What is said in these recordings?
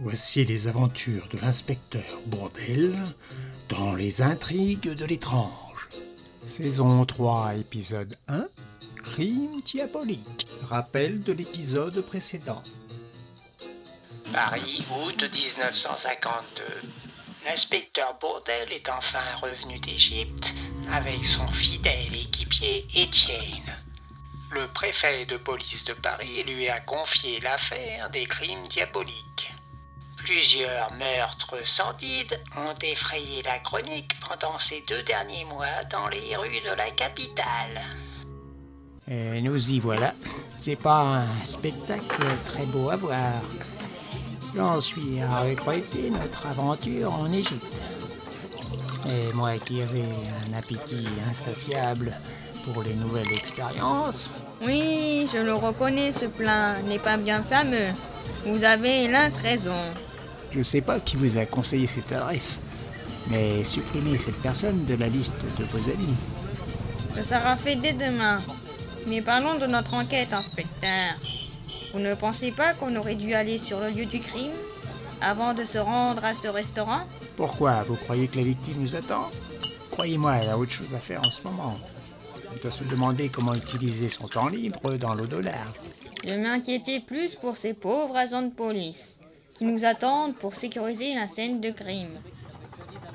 Voici les aventures de l'inspecteur Bourdel dans les intrigues de l'étrange. Saison 3, épisode 1 Crime diabolique. Rappel de l'épisode précédent. Paris, août 1952. L'inspecteur Bourdel est enfin revenu d'Égypte avec son fidèle équipier Étienne. Le préfet de police de Paris lui a confié l'affaire des crimes diaboliques. Plusieurs meurtres sordides ont effrayé la chronique pendant ces deux derniers mois dans les rues de la capitale. Et nous y voilà. C'est pas un spectacle très beau à voir. J'en suis à regretter notre aventure en Égypte. Et moi qui avais un appétit insatiable pour les nouvelles expériences. Oui, je le reconnais, ce plan n'est pas bien fameux. Vous avez hélas raison. Je sais pas qui vous a conseillé cette adresse, mais supprimez cette personne de la liste de vos amis. Ce sera fait dès demain. Mais parlons de notre enquête, inspecteur. Vous ne pensez pas qu'on aurait dû aller sur le lieu du crime avant de se rendre à ce restaurant? Pourquoi Vous croyez que la victime nous attend? Croyez-moi, elle a autre chose à faire en ce moment. Elle doit se demander comment utiliser son temps libre dans l'au-dollar. Je m'inquiétais plus pour ces pauvres agents de police qui nous attendent pour sécuriser la scène de crime.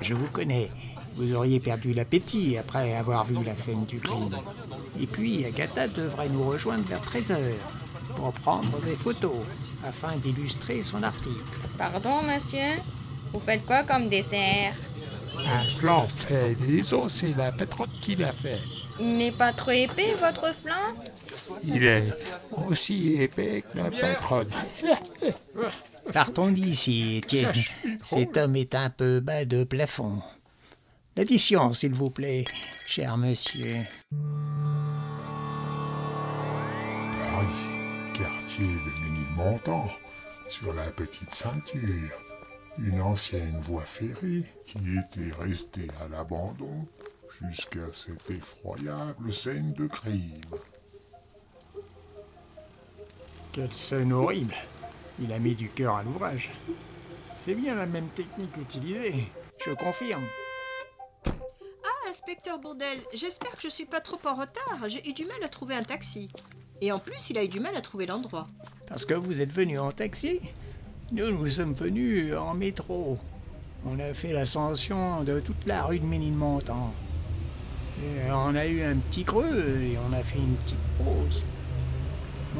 Je vous connais. Vous auriez perdu l'appétit après avoir vu la scène du crime. Et puis, Agatha devrait nous rejoindre vers 13h pour prendre des photos afin d'illustrer son article. Pardon, monsieur? Vous faites quoi comme dessert? Un flan fait, disons, c'est la patronne qui l'a fait. Il n'est pas trop épais, votre flanc Il est aussi épais que la patronne. Partons d'ici, Étienne. Cet homme est un peu bas de plafond. L'addition, s'il vous plaît, cher monsieur. Paris, quartier de Ménilmontant, sur la petite ceinture. Une ancienne voie ferrée qui était restée à l'abandon jusqu'à cette effroyable scène de crime. Quelle scène horrible Il a mis du cœur à l'ouvrage. C'est bien la même technique utilisée, je confirme. Ah, inspecteur Bourdel, j'espère que je suis pas trop en retard. J'ai eu du mal à trouver un taxi. Et en plus, il a eu du mal à trouver l'endroit. Parce que vous êtes venu en taxi Nous, nous sommes venus en métro. On a fait l'ascension de toute la rue de Ménilmontant. Et on a eu un petit creux et on a fait une petite pause.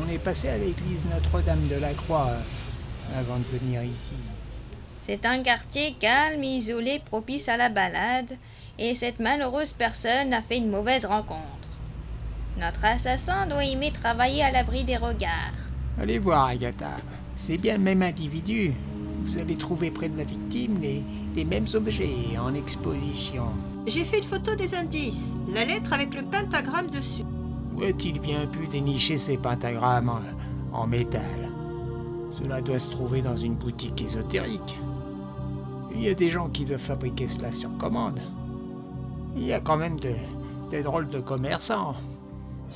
On est passé à l'église Notre-Dame de la Croix euh, avant de venir ici. C'est un quartier calme, isolé, propice à la balade, et cette malheureuse personne a fait une mauvaise rencontre. Notre assassin doit aimer travailler à l'abri des regards. Allez voir, Agatha. C'est bien le même individu. Vous allez trouver près de la victime les, les mêmes objets en exposition. J'ai fait une photo des indices. La lettre avec le pentagramme dessus. Où a-t-il bien pu dénicher ces pentagrammes en, en métal? Cela doit se trouver dans une boutique ésotérique. Il y a des gens qui doivent fabriquer cela sur commande. Il y a quand même de, des drôles de commerçants.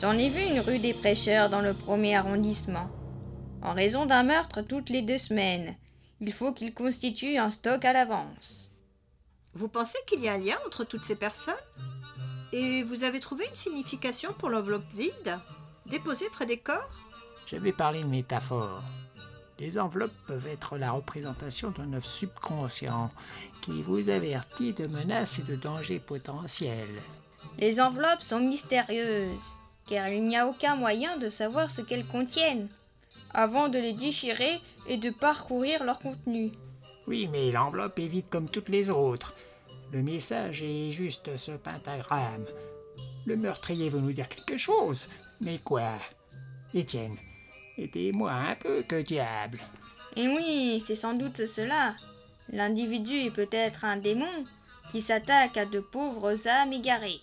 J'en ai vu une rue des prêcheurs dans le premier arrondissement. En raison d'un meurtre toutes les deux semaines, il faut qu'il constitue un stock à l'avance. Vous pensez qu'il y a un lien entre toutes ces personnes? Et vous avez trouvé une signification pour l'enveloppe vide Déposée près des corps? J'avais parlé de métaphore. Les enveloppes peuvent être la représentation d'un œuf subconscient qui vous avertit de menaces et de dangers potentiels. Les enveloppes sont mystérieuses, car il n'y a aucun moyen de savoir ce qu'elles contiennent, avant de les déchirer et de parcourir leur contenu. Oui, mais l'enveloppe est vide comme toutes les autres. Le message est juste ce pentagramme. Le meurtrier veut nous dire quelque chose. Mais quoi? Étienne, aidez-moi un peu, que diable? Et oui, c'est sans doute cela. L'individu est peut-être un démon qui s'attaque à de pauvres âmes égarées.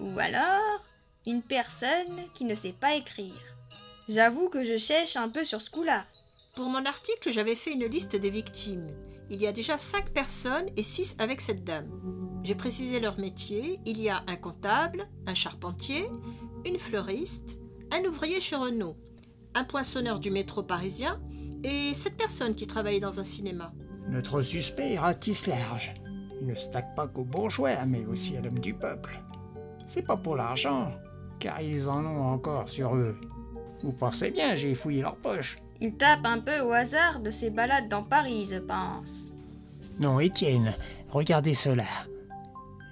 Ou alors une personne qui ne sait pas écrire. J'avoue que je cherche un peu sur ce coup-là. Pour mon article, j'avais fait une liste des victimes. Il y a déjà cinq personnes et six avec cette dame. J'ai précisé leur métier. Il y a un comptable, un charpentier, une fleuriste, un ouvrier chez Renault, un poinçonneur du métro parisien Et cette personne qui travaillait dans un cinéma Notre suspect ratisse large. Il ne stack pas qu'aux bourgeois, mais aussi à l'homme du peuple. C'est pas pour l'argent, car ils en ont encore sur eux. Vous pensez bien, j'ai fouillé leurs poches. Il tape un peu au hasard de ses balades dans Paris, je pense. Non, Étienne, regardez cela.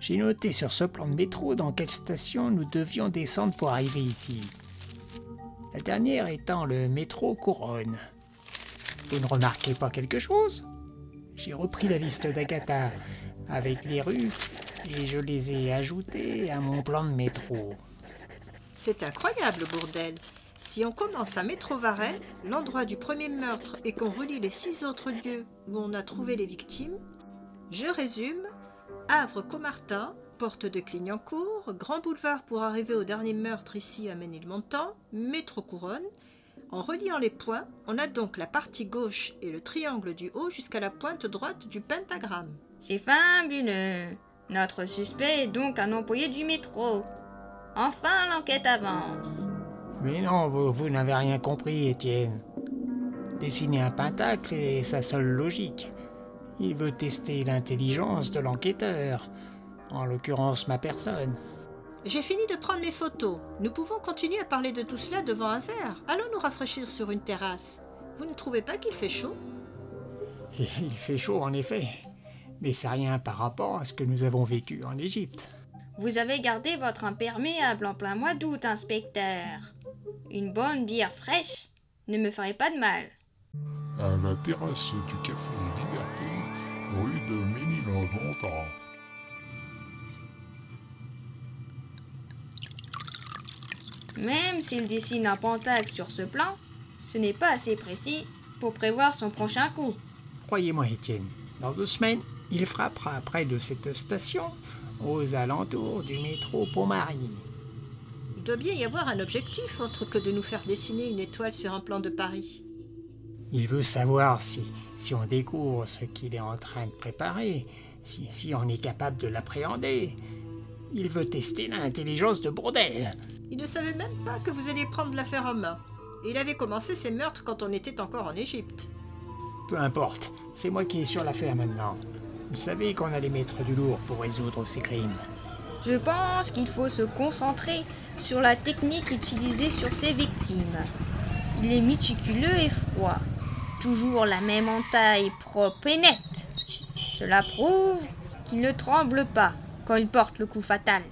J'ai noté sur ce plan de métro dans quelle station nous devions descendre pour arriver ici. La dernière étant le métro Couronne. Vous ne remarquez pas quelque chose? J'ai repris la liste d'Agatha avec les rues et je les ai ajoutées à mon plan de métro. C'est incroyable, Bourdel. Si on commence à Métro Varennes, l'endroit du premier meurtre, et qu'on relie les six autres lieux où on a trouvé les victimes, je résume Havre-Comartin, porte de Clignancourt, Grand Boulevard pour arriver au dernier meurtre ici à Ménilmontant, Métro Couronne. En reliant les points, on a donc la partie gauche et le triangle du haut jusqu'à la pointe droite du pentagramme. C'est fabuleux. Notre suspect est donc un employé du métro. Enfin, l'enquête avance. Mais non, vous, vous n'avez rien compris, Étienne. Dessiner un pentacle est sa seule logique. Il veut tester l'intelligence de l'enquêteur, en l'occurrence ma personne. J'ai fini de prendre mes photos. Nous pouvons continuer à parler de tout cela devant un verre. Allons nous rafraîchir sur une terrasse. Vous ne trouvez pas qu'il fait chaud? Il fait chaud en effet, mais c'est rien par rapport à ce que nous avons vécu en Égypte. Vous avez gardé votre imperméable en plein mois d'août, inspecteur. Une bonne bière fraîche ne me ferait pas de mal. À la terrasse du Café Liberté, rue de Ménilmontant. Même s'il dessine un pentacle sur ce plan, ce n'est pas assez précis pour prévoir son prochain coup. Croyez-moi, Étienne, dans deux semaines, il frappera près de cette station, aux alentours du métro Pont-Marie. Il doit bien y avoir un objectif autre que de nous faire dessiner une étoile sur un plan de Paris. Il veut savoir si, si on découvre ce qu'il est en train de préparer, si, si on est capable de l'appréhender. Il veut tester l'intelligence de Bourdel. Il ne savait même pas que vous alliez prendre l'affaire en main. Il avait commencé ses meurtres quand on était encore en Égypte. Peu importe, c'est moi qui est sur l'affaire maintenant. Vous savez qu'on a les maîtres du lourd pour résoudre ces crimes. Je pense qu'il faut se concentrer sur la technique utilisée sur ses victimes. Il est méticuleux et froid. Toujours la même entaille propre et nette. Cela prouve qu'il ne tremble pas quand il porte le coup fatal.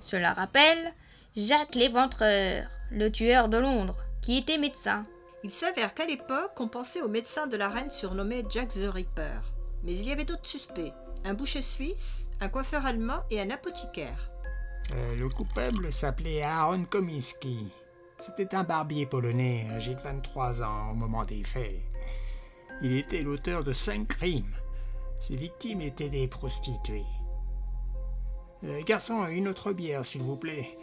Cela rappelle Jacques l'Éventreur, le tueur de Londres, qui était médecin. Il s'avère qu'à l'époque, on pensait au médecin de la reine surnommé Jack the Ripper. Mais il y avait d'autres suspects. Un boucher suisse, un coiffeur allemand et un apothicaire. Euh, le coupable s'appelait Aaron Komiski. C'était un barbier polonais âgé de 23 ans au moment des faits. Il était l'auteur de cinq crimes. Ses victimes étaient des prostituées. Euh, garçon, une autre bière, s'il vous plaît.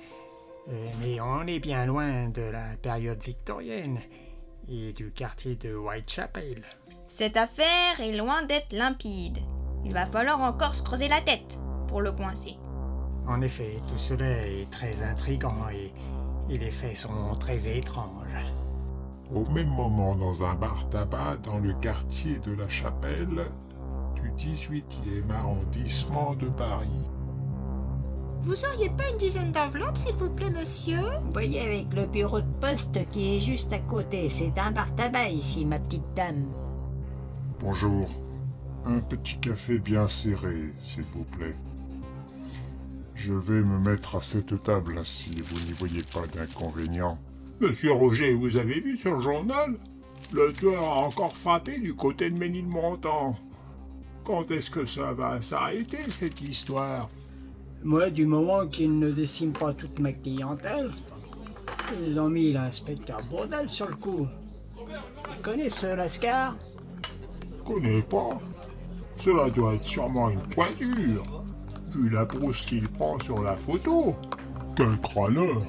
Euh, mais on est bien loin de la période victorienne et du quartier de Whitechapel. Cette affaire est loin d'être limpide. Il va falloir encore se creuser la tête pour le coincer. En effet, tout cela est très intrigant et, et les faits sont très étranges. Au même moment, dans un bar tabac dans le quartier de la Chapelle du 18e arrondissement de Paris. Vous auriez pas une dizaine d'enveloppes, s'il vous plaît, monsieur? Voyez avec le bureau de poste qui est juste à côté. C'est un bar tabac ici, ma petite dame. Bonjour. Un petit café bien serré, s'il vous plaît. Je vais me mettre à cette table si vous n'y voyez pas d'inconvénient. Monsieur Roger, vous avez vu sur le journal? Le tueur a encore frappé du côté de Ménilmontant. Quand est-ce que ça va s'arrêter, cette histoire? Moi, du moment qu'ils ne déciment pas toute ma clientèle, ils ont mis l'inspecteur Bourdel sur le coup. Tu connais ce Lascar? Connais pas. Cela doit être sûrement une pointure. Vu la brousse qu'il prend sur la photo. Quel crâneur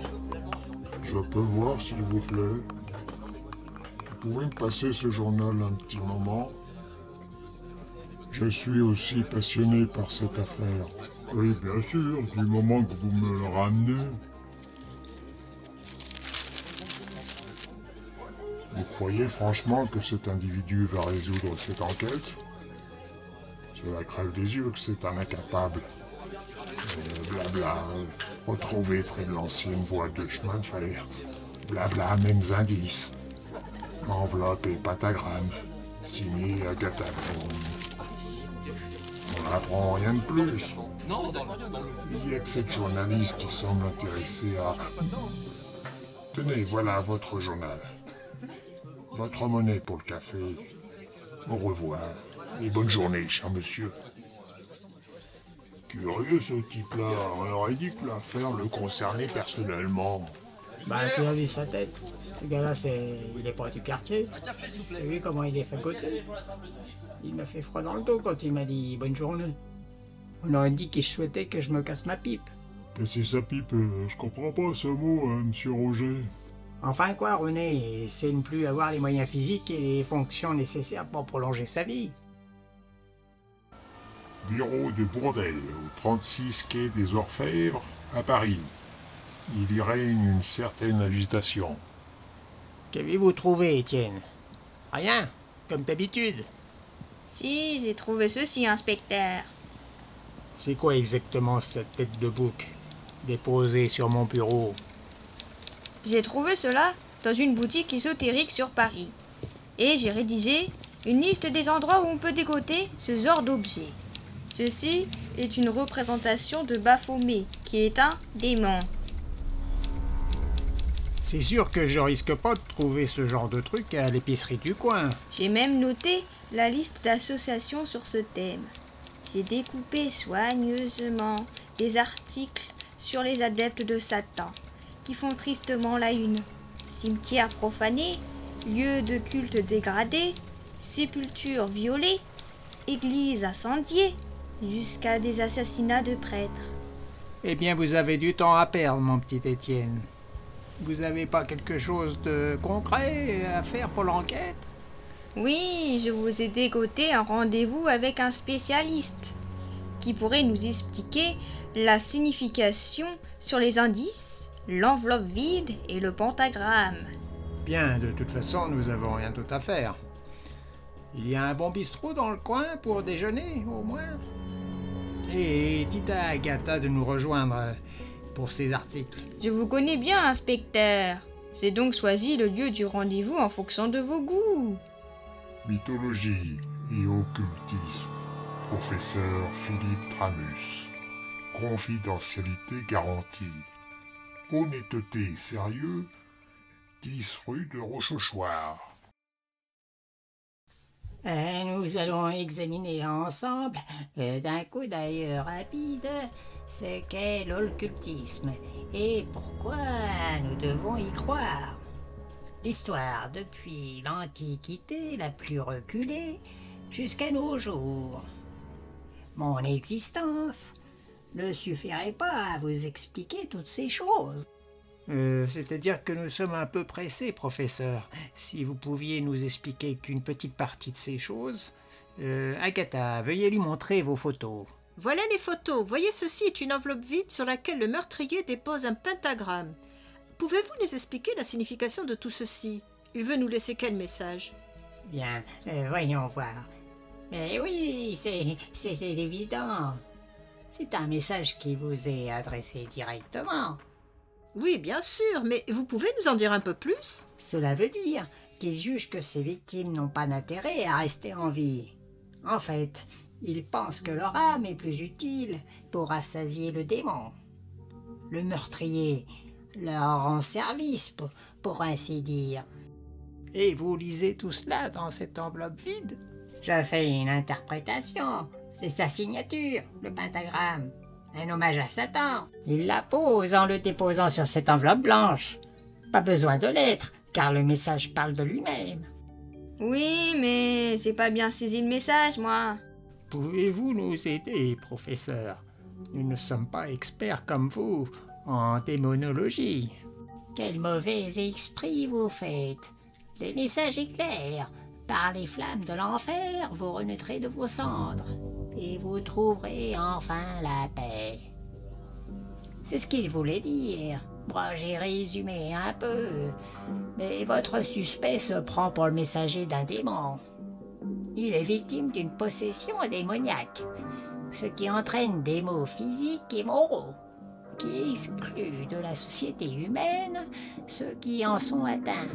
Je peux voir, s'il vous plaît Vous pouvez me passer ce journal un petit moment Je suis aussi passionné par cette affaire. Oui, bien sûr, du moment que vous me le ramenez. Vous croyez franchement que cet individu va résoudre cette enquête? Cela crève des yeux que c'est un incapable. Euh, blabla, retrouvé près de l'ancienne voie de chemin de fer. Blabla, mêmes indices. Enveloppe et pentagramme. Signé Agatha. On n'apprend rien de plus. Il y a que cette journaliste qui semble intéressée à... Tenez, voilà votre journal. Votre monnaie pour le café. Au revoir. Et bonne journée, cher monsieur. Curieux ce type-là. On aurait dit que l'affaire le concernait personnellement. Bah, tu as vu sa tête. Ce gars-là, c'est... il est pas du quartier. Tu as vu comment il est fait côté Il m'a fait froid dans le dos quand il m'a dit bonne journée. On aurait dit qu'il souhaitait que je me casse ma pipe. Que ça pipe euh, Je comprends pas ce mot, euh, monsieur Roger. Enfin quoi, René, c'est ne plus avoir les moyens physiques et les fonctions nécessaires pour prolonger sa vie. Bureau de Bourdelle, au 36 quai des Orfèvres, à Paris. Il y règne une certaine agitation. Qu'avez-vous trouvé, Étienne? Rien, comme d'habitude. Si, j'ai trouvé ceci, inspecteur. C'est quoi exactement cette tête de bouc déposée sur mon bureau? J'ai trouvé cela dans une boutique ésotérique sur Paris. Et j'ai rédigé une liste des endroits où on peut dégoter ce genre d'objet. Ceci est une représentation de Baphomet, qui est un démon. C'est sûr que je risque pas de trouver ce genre de truc à l'épicerie du coin. J'ai même noté la liste d'associations sur ce thème. J'ai découpé soigneusement des articles sur les adeptes de Satan, qui font tristement la une. Cimetière profané, lieu de culte dégradé, sépulture violée, église incendiée, jusqu'à des assassinats de prêtres. Eh bien, vous avez du temps à perdre, mon petit Étienne. Vous avez pas quelque chose de concret à faire pour l'enquête? Oui, je vous ai dégoté un rendez-vous avec un spécialiste qui pourrait nous expliquer la signification sur les indices, l'enveloppe vide et le pentagramme. Bien, de toute façon, nous avons rien d'autre à faire. Il y a un bon bistrot dans le coin pour déjeuner, au moins. Et dites à Agatha de nous rejoindre pour ces articles. Je vous connais bien, inspecteur. J'ai donc choisi le lieu du rendez-vous en fonction de vos goûts. Mythologie et occultisme. Professeur Philippe Tramus. Confidentialité garantie. Honnêteté et sérieux. 10 rue de Rochechouart. Euh, nous allons examiner ensemble, euh, d'un coup d'œil rapide, ce qu'est l'occultisme et pourquoi nous devons y croire. L'histoire depuis l'Antiquité la plus reculée jusqu'à nos jours. Mon existence ne suffirait pas à vous expliquer toutes ces choses. Euh, C'est-à-dire que nous sommes un peu pressés, professeur. Si vous pouviez nous expliquer qu'une petite partie de ces choses. Euh, Agatha, veuillez lui montrer vos photos. Voilà les photos. Voyez ceci est une enveloppe vide sur laquelle le meurtrier dépose un pentagramme. Pouvez-vous nous expliquer la signification de tout ceci? Il veut nous laisser quel message? Bien, euh, voyons voir. Mais oui, c'est c'est- c'est évident. C'est un message qui vous est adressé directement. Oui, bien sûr, mais vous pouvez nous en dire un peu plus? Cela veut dire qu'il juge que ses victimes n'ont pas d'intérêt à rester en vie. En fait, il pense que leur âme est plus utile pour rassasier le démon. Le meurtrier leur rend service, pour, pour ainsi dire. Et vous lisez tout cela dans cette enveloppe vide? Je fais une interprétation. C'est sa signature, le pentagramme. Un hommage à Satan. Il la pose en le déposant sur cette enveloppe blanche. Pas besoin de lettres, car le message parle de lui-même. Oui, mais j'ai pas bien saisi le message, moi. Pouvez-vous nous aider, professeur? Nous ne sommes pas experts comme vous en démonologie. Quel mauvais esprit vous faites. Le message est clair. Par les flammes de l'enfer, vous renaîtrez de vos cendres. Et vous trouverez enfin la paix. C'est ce qu'il voulait dire. Bon, j'ai résumé un peu, mais votre suspect se prend pour le messager d'un démon. Il est victime d'une possession démoniaque, ce qui entraîne des maux physiques et moraux, qui excluent de la société humaine ceux qui en sont atteints.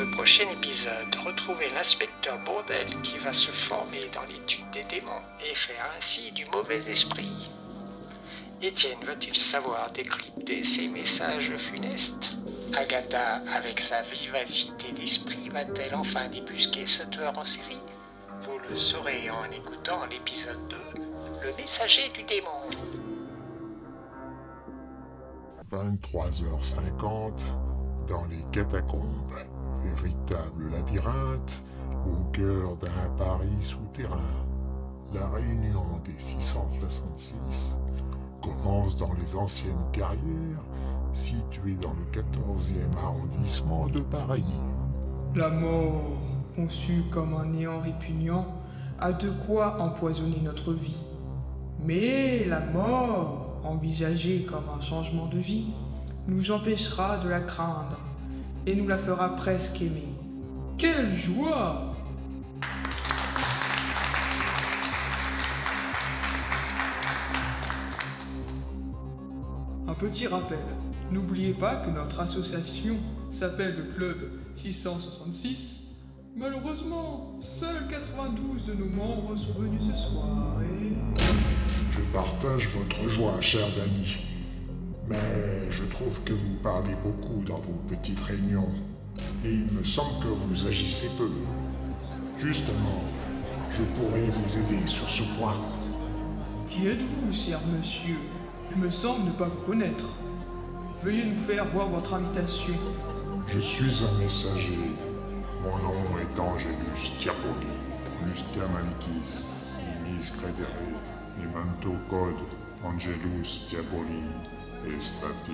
Le prochain épisode, retrouvez l'inspecteur Bourdel qui va se former dans l'étude des démons et faire ainsi du mauvais esprit. Étienne va-t-il savoir décrypter ces messages funestes? Agatha, avec sa vivacité d'esprit, va-t-elle enfin débusquer ce tueur en série? Vous le saurez en écoutant l'épisode 2, Le messager du démon. 23h50 dans les catacombes, véritable labyrinthe au cœur d'un Paris souterrain. La réunion des 666 commence dans les anciennes carrières situées dans le 14e arrondissement de Paris. La mort, conçue comme un néant répugnant, a de quoi empoisonner notre vie. Mais la mort, envisagée comme un changement de vie, nous empêchera de la craindre et nous la fera presque aimer. Quelle joie Un petit rappel. N'oubliez pas que notre association s'appelle le Club 666. Malheureusement, seuls 92 de nos membres sont venus ce soir et... Je partage votre joie, chers amis. Mais je trouve que vous parlez beaucoup dans vos petites réunions. Et il me semble que vous agissez peu. Justement, je pourrais vous aider sur ce point. Qui êtes-vous, cher monsieur? Il me semble ne pas vous connaître. Veuillez nous faire voir votre invitation. Je suis un messager. Mon nom est Angelus Diaboli, Musca Malikis, Mimis Credere, Memento Code, Angelus Diaboli, Estati.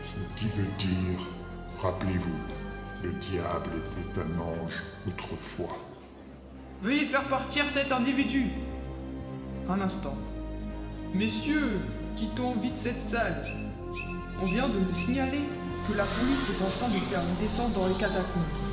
Ce qui veut dire, rappelez-vous, le diable était un ange autrefois. Veuillez faire partir cet individu. Un instant. Messieurs, quittons vite cette salle. On vient de me signaler que la police est en train de faire une descente dans les catacombes.